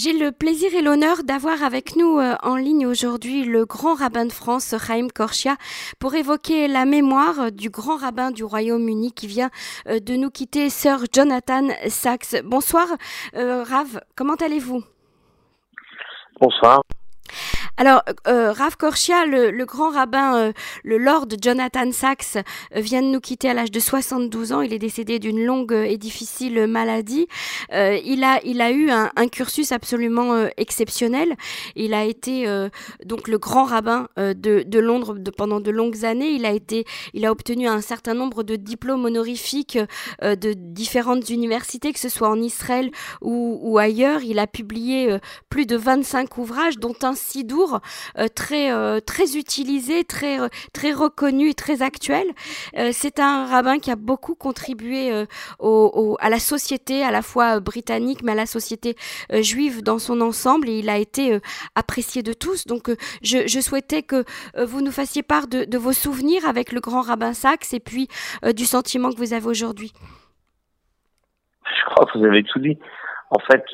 J'ai le plaisir et l'honneur d'avoir avec nous euh, en ligne aujourd'hui le grand rabbin de France, Chaim Korchia, pour évoquer la mémoire du grand rabbin du Royaume-Uni qui vient euh, de nous quitter, Sir Jonathan Sachs. Bonsoir, euh, Rav, comment allez-vous? Bonsoir. Alors, euh, Rav Korchia, le, grand rabbin, euh, le Lord Jonathan Sachs, euh, vient de nous quitter à l'âge de 72 ans. Il est décédé d'une longue et difficile maladie. il, a, il a eu un, cursus absolument exceptionnel. Il a été donc le grand rabbin de, Londres pendant de longues années. Il a, été, il a obtenu un certain nombre de diplômes honorifiques de différentes universités, que ce soit en Israël ou, ou ailleurs. Il a publié plus de 25 ouvrages, dont un Sidour euh, très euh, très utilisé, très euh, très reconnu et très actuel. c'est un rabbin qui a beaucoup contribué à la société, à la fois britannique, mais à la société juive dans son ensemble, et il a été apprécié de tous. Donc, je, souhaitais que vous nous fassiez part de, de, vos souvenirs avec le grand rabbin Sachs et puis du sentiment que vous avez aujourd'hui. Je crois que vous avez tout dit. En fait,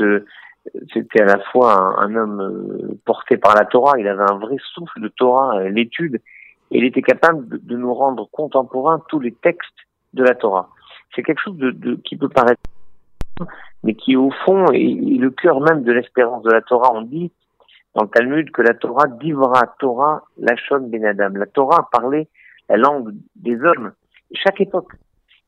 c'était à la fois un, homme euh, porté par la Torah, il avait un vrai souffle de Torah, euh, l'étude, et il était capable de, nous rendre contemporains tous les textes de la Torah. C'est quelque chose de, qui peut paraître, mais qui au fond est, le cœur même de l'espérance de la Torah. On dit dans le Talmud que la Torah divra Torah lachon ben Adam. La Torah parlait la langue des hommes, chaque époque.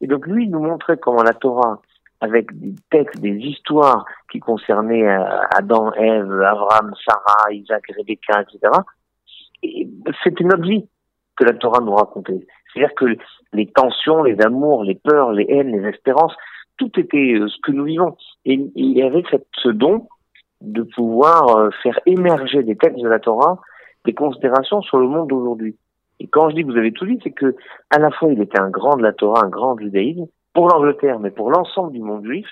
Et donc lui nous montrait comment la Torah avec des textes, des histoires qui concernaient euh, Adam, Ève, Abraham, Sarah, Isaac, Rebecca, etc. C'était notre vie que la Torah nous racontait. C'est-à-dire que les tensions, les amours, les peurs, les haines, les espérances, tout était euh, ce que nous vivons. Et il y avait ce don de pouvoir euh, faire émerger des textes de la Torah des considérations sur le monde d'aujourd'hui. Et quand je dis que vous avez tout dit, c'est que à la fois il était un grand de la Torah, un grand judaïsme, pour l'Angleterre, mais pour l'ensemble du monde juif.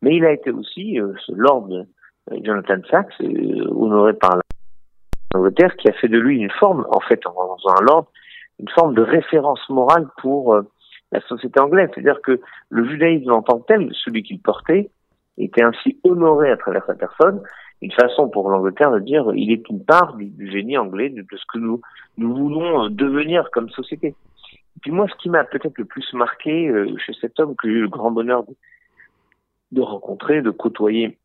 Mais il a été aussi euh, ce Lord euh, Jonathan Sachs, euh, honoré par l'Angleterre, qui a fait de lui une forme, en fait, en faisant un Lord, une forme de référence morale pour la société anglaise. C'est-à-dire que le judaïsme en tant que tel, celui qu'il portait, était ainsi honoré à travers sa personne, une façon pour l'Angleterre de dire il est une part du, génie anglais, de, de, ce que nous, nous voulons devenir comme société. Puis moi, ce qui m'a peut-être le plus marqué euh, chez cet homme que j'ai eu le grand bonheur de, rencontrer, de côtoyer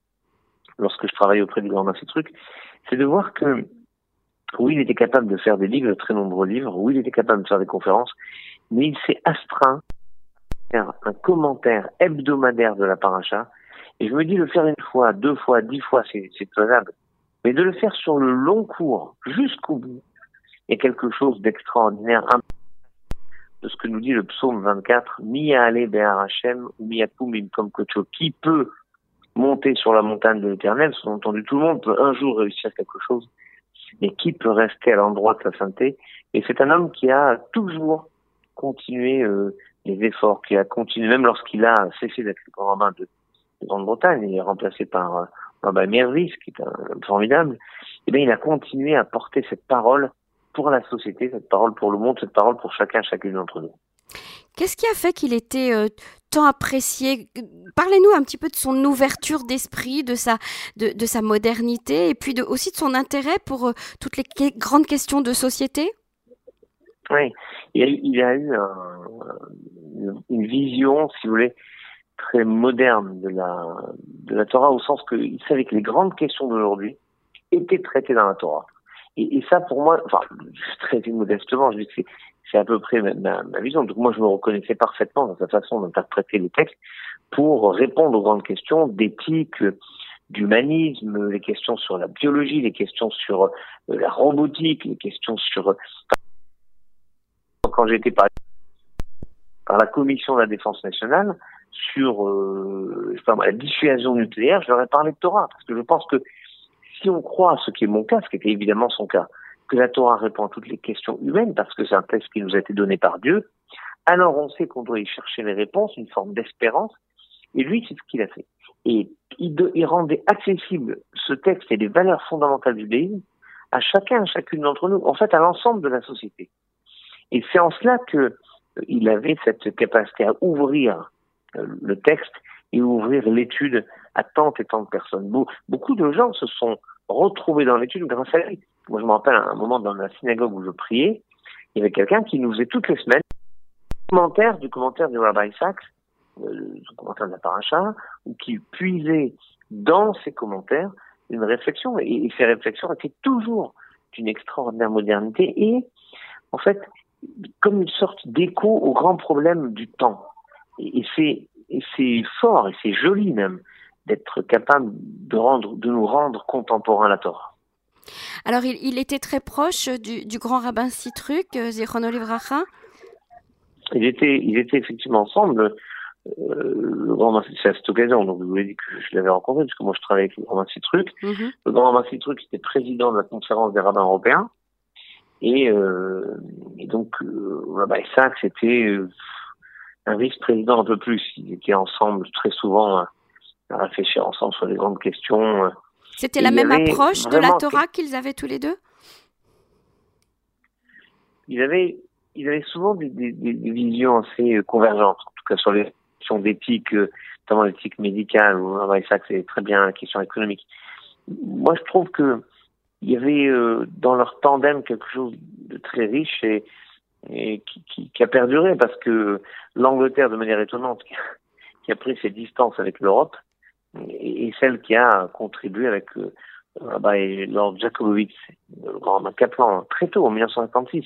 lorsque je travaillais auprès du grand maître truc, c'est de voir que oui, il était capable de faire des livres, de très nombreux livres, oui, il était capable de faire des conférences, mais il s'est astreint à faire un commentaire hebdomadaire de la paracha. Et je me dis, le faire une fois, deux fois, dix fois, c'est faisable. Mais de le faire sur le long cours, jusqu'au bout, est quelque chose d'extraordinaire de ce que nous dit le psaume 24, Mi ale Hashem ou Mi comme kocho, qui peut monter sur la montagne de l'éternel, sous-entendu tout le monde peut un jour réussir quelque chose, mais qui peut rester à l'endroit de sa sainteté? Et c'est un homme qui a toujours continué euh, les efforts, qui a continué, même lorsqu'il a cessé d'être le grand rabbin de, Grande-Bretagne, il est remplacé par euh, Rabbi Mervis, qui est un, formidable, et eh bien il a continué à porter cette parole pour la société, cette parole pour le monde, cette parole pour chacun, chacune d'entre nous. Qu'est-ce qui a fait qu'il était euh, tant apprécié? Parlez-nous un petit peu de son ouverture d'esprit, de sa, de, sa modernité et puis de, aussi de son intérêt pour euh, toutes les grandes questions de société? Oui, il a, eu une vision, si vous voulez, très moderne de la, de la Torah, au sens qu'il savait que les grandes questions d'aujourd'hui étaient traitées dans la Torah. Et, et, ça, pour moi, enfin, très modestement, je dis que c'est à peu près ma, ma, vision. Donc moi, je me reconnaissais parfaitement dans sa façon d'interpréter les textes pour répondre aux grandes questions d'éthique, d'humanisme, les questions sur la biologie, les questions sur euh, la robotique, les questions sur... Quand j'ai été par, la Commission de la Défense nationale sur euh, je la dissuasion nucléaire, je leur ai parlé de Torah, parce que je pense que si on croit, ce qui est mon cas, ce qui était évidemment son cas, que la Torah répond à toutes les questions humaines, parce que c'est un texte qui nous a été donné par Dieu, alors on sait qu'on doit y chercher les réponses, une forme d'espérance, et lui, c'est ce qu'il a fait. Et il, rendait accessible ce texte et les valeurs fondamentales du judaïsme à chacun, à chacune d'entre nous, en fait à l'ensemble de la société. Et c'est en cela que euh, il avait cette capacité à ouvrir euh, le texte et ouvrir l'étude à tant et tant de personnes. Beaucoup de gens se sont retrouvés dans l'étude grâce à lui. Moi, je me rappelle à un moment dans la synagogue où je priais, il y avait quelqu'un qui nous faisait toutes les semaines commentaire du commentaire du Rabbi Sachs, euh, le commentaire de la paracha, ou qui puisait dans ses commentaires une réflexion, et, ces réflexions étaient toujours d'une extraordinaire modernité, et en fait, comme une sorte d'écho aux grands problèmes du temps. Et c'est fort et c'est joli même d'être capable de rendre de nous rendre contemporains la Torah. Alors il, il était très proche du, du grand rabbin Citruc, euh, Zichron Olivracha. Ils étaient ils étaient effectivement ensemble. Euh, le grand c'est à cette occasion, donc je vous ai dit que je l'avais rencontré, parce que moi je travaille avec le grand Citruc. Mm Le grand rabbin Citruc était président de la conférence des rabbins européens. Et, euh, et donc, euh, Rabbi Sachs était un vice-président un peu plus. Ils étaient ensemble très souvent à, réfléchir ensemble sur les grandes questions. Euh. C'était la même approche de la Torah qu'ils avaient tous les deux? Ils avaient, ils avaient souvent des, des, des, visions assez convergentes, en tout cas sur les questions d'éthique, notamment l'éthique médicale, Rabbi Sachs c'est très bien la question économique. Moi, je trouve que il y avait euh, dans leur tandem quelque chose de très riche et, et qui, qui, qui, a perduré parce que l'Angleterre, de manière étonnante, qui a pris ses distances avec l'Europe, et, celle qui a contribué avec euh, bah, Lord Jacobowitz, le grand Kaplan, très tôt, en 1956.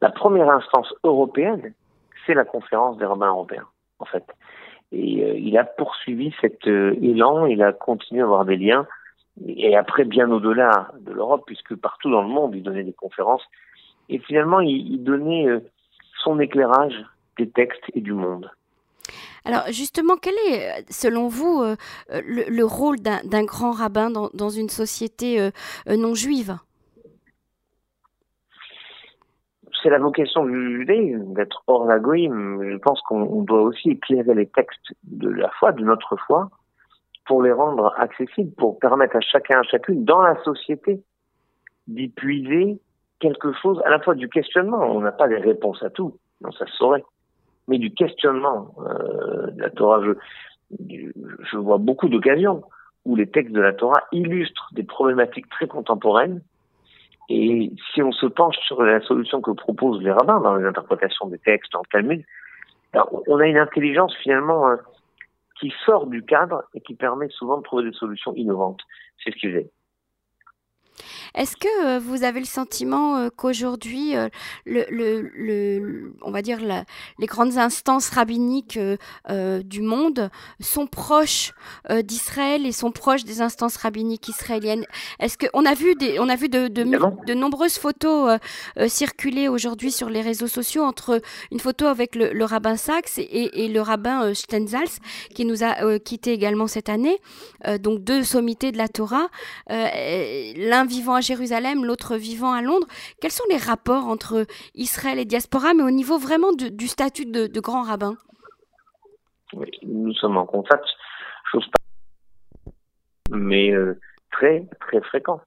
La première instance européenne, c'est la conférence des rabbins européens, en fait. Et euh, il a poursuivi cet euh, élan, il a continué à avoir des liens et après bien au-delà de l'Europe, puisque partout dans le monde, il donnait des conférences. Et finalement, il, donnait euh, son éclairage des textes et du monde. Alors justement, quel est, selon vous, euh, le, rôle d'un grand rabbin dans, une société euh, non juive? C'est la vocation du judaïsme, d'être hors la Je pense qu'on doit aussi éclairer les textes de la foi, de notre foi, pour les rendre accessibles, pour permettre à chacun, à chacune, dans la société, d'y puiser quelque chose, à la fois du questionnement. On n'a pas les réponses à tout, non, ça se saurait, mais du questionnement euh, de la Torah. Je, je vois beaucoup d'occasions où les textes de la Torah illustrent des problématiques très contemporaines. Et si on se penche sur la solution que proposent les rabbins dans les interprétations des textes le Talmud, on a une intelligence finalement hein, qui sort du cadre et qui permet souvent de trouver des solutions innovantes. C'est ce qu'il est. Est-ce que euh, vous avez le sentiment euh, qu'aujourd'hui, euh, le, le, on va dire les grandes instances rabbiniques du monde sont proches d'Israël et sont proches des instances rabbiniques israéliennes? Est-ce que on a vu des, on a vu de, de, nombreuses photos circuler aujourd'hui sur les réseaux sociaux entre une photo avec le, rabbin Sachs et, et, le rabbin Stenzals qui nous a quitté également cette année, donc deux sommités de la Torah, l'un vivant à Jérusalem, l'autre vivant à Londres. Quels sont les rapports entre Israël et diaspora, mais au niveau vraiment du statut de, grand rabbin? Nous sommes en contact, chose pas, mais euh, très très fréquent.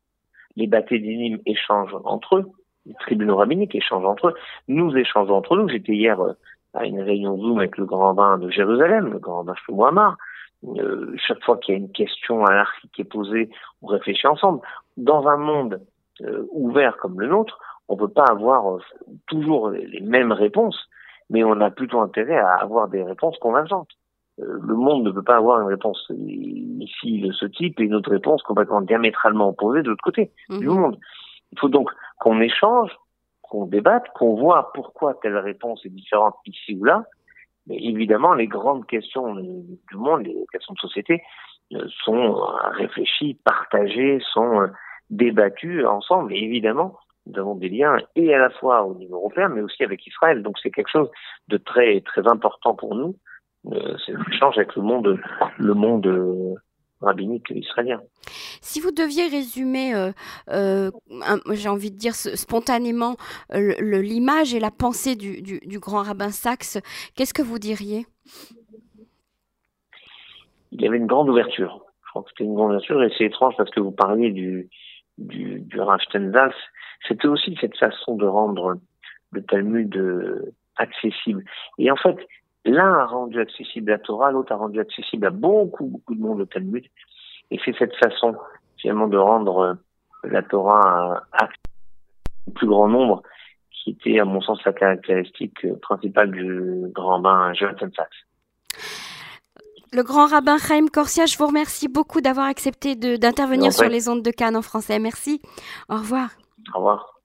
Les bâtés échangent entre eux, les tribunaux rabbiniques échangent entre eux, nous échangeons entre nous. J'étais hier euh, à une réunion Zoom avec le grand rabbin de Jérusalem, le grand rabbin Shlomo Amar. Euh, chaque fois qu'il y a une question à l'archi qui est posée, on réfléchit ensemble dans un monde euh, ouvert comme le nôtre, on ne peut pas avoir euh, toujours les mêmes réponses, mais on a plutôt intérêt à avoir des réponses convergentes. Euh, le monde ne peut pas avoir une réponse ici de ce type et une autre réponse complètement diamétralement opposée de l'autre côté du mhm. monde. Il faut donc qu'on échange, qu'on débatte, qu'on voit pourquoi telle réponse est différente ici ou là. Mais évidemment, les grandes questions du monde, les questions de société, sont réfléchies, partagées, sont débattu ensemble. Et évidemment, nous avons des liens et à la fois au niveau européen, mais aussi avec Israël. Donc c'est quelque chose de très très important pour nous. Euh, c'est l'échange avec le monde, le monde euh, rabbinique israélien. Si vous deviez résumer, euh, euh j'ai envie de dire spontanément, l'image et la pensée du, du, du grand rabbin Sachs, qu'est-ce que vous diriez? Il y avait une grande ouverture. Je crois que c'était une grande ouverture et c'est étrange parce que vous parliez du, du, du c'était aussi cette façon de rendre le Talmud euh, accessible. Et en fait, l'un a rendu accessible la Torah, l'autre a rendu accessible à beaucoup, beaucoup de monde le Talmud. Et c'est cette façon, finalement, de rendre euh, la Torah au plus grand nombre qui était, à mon sens, la caractéristique euh, principale du grand rabbin Jonathan Sachs. Le grand rabbin Chaim Corsia, je vous remercie beaucoup d'avoir accepté d'intervenir sur les ondes de Cannes en français. Merci. Au revoir. Au revoir.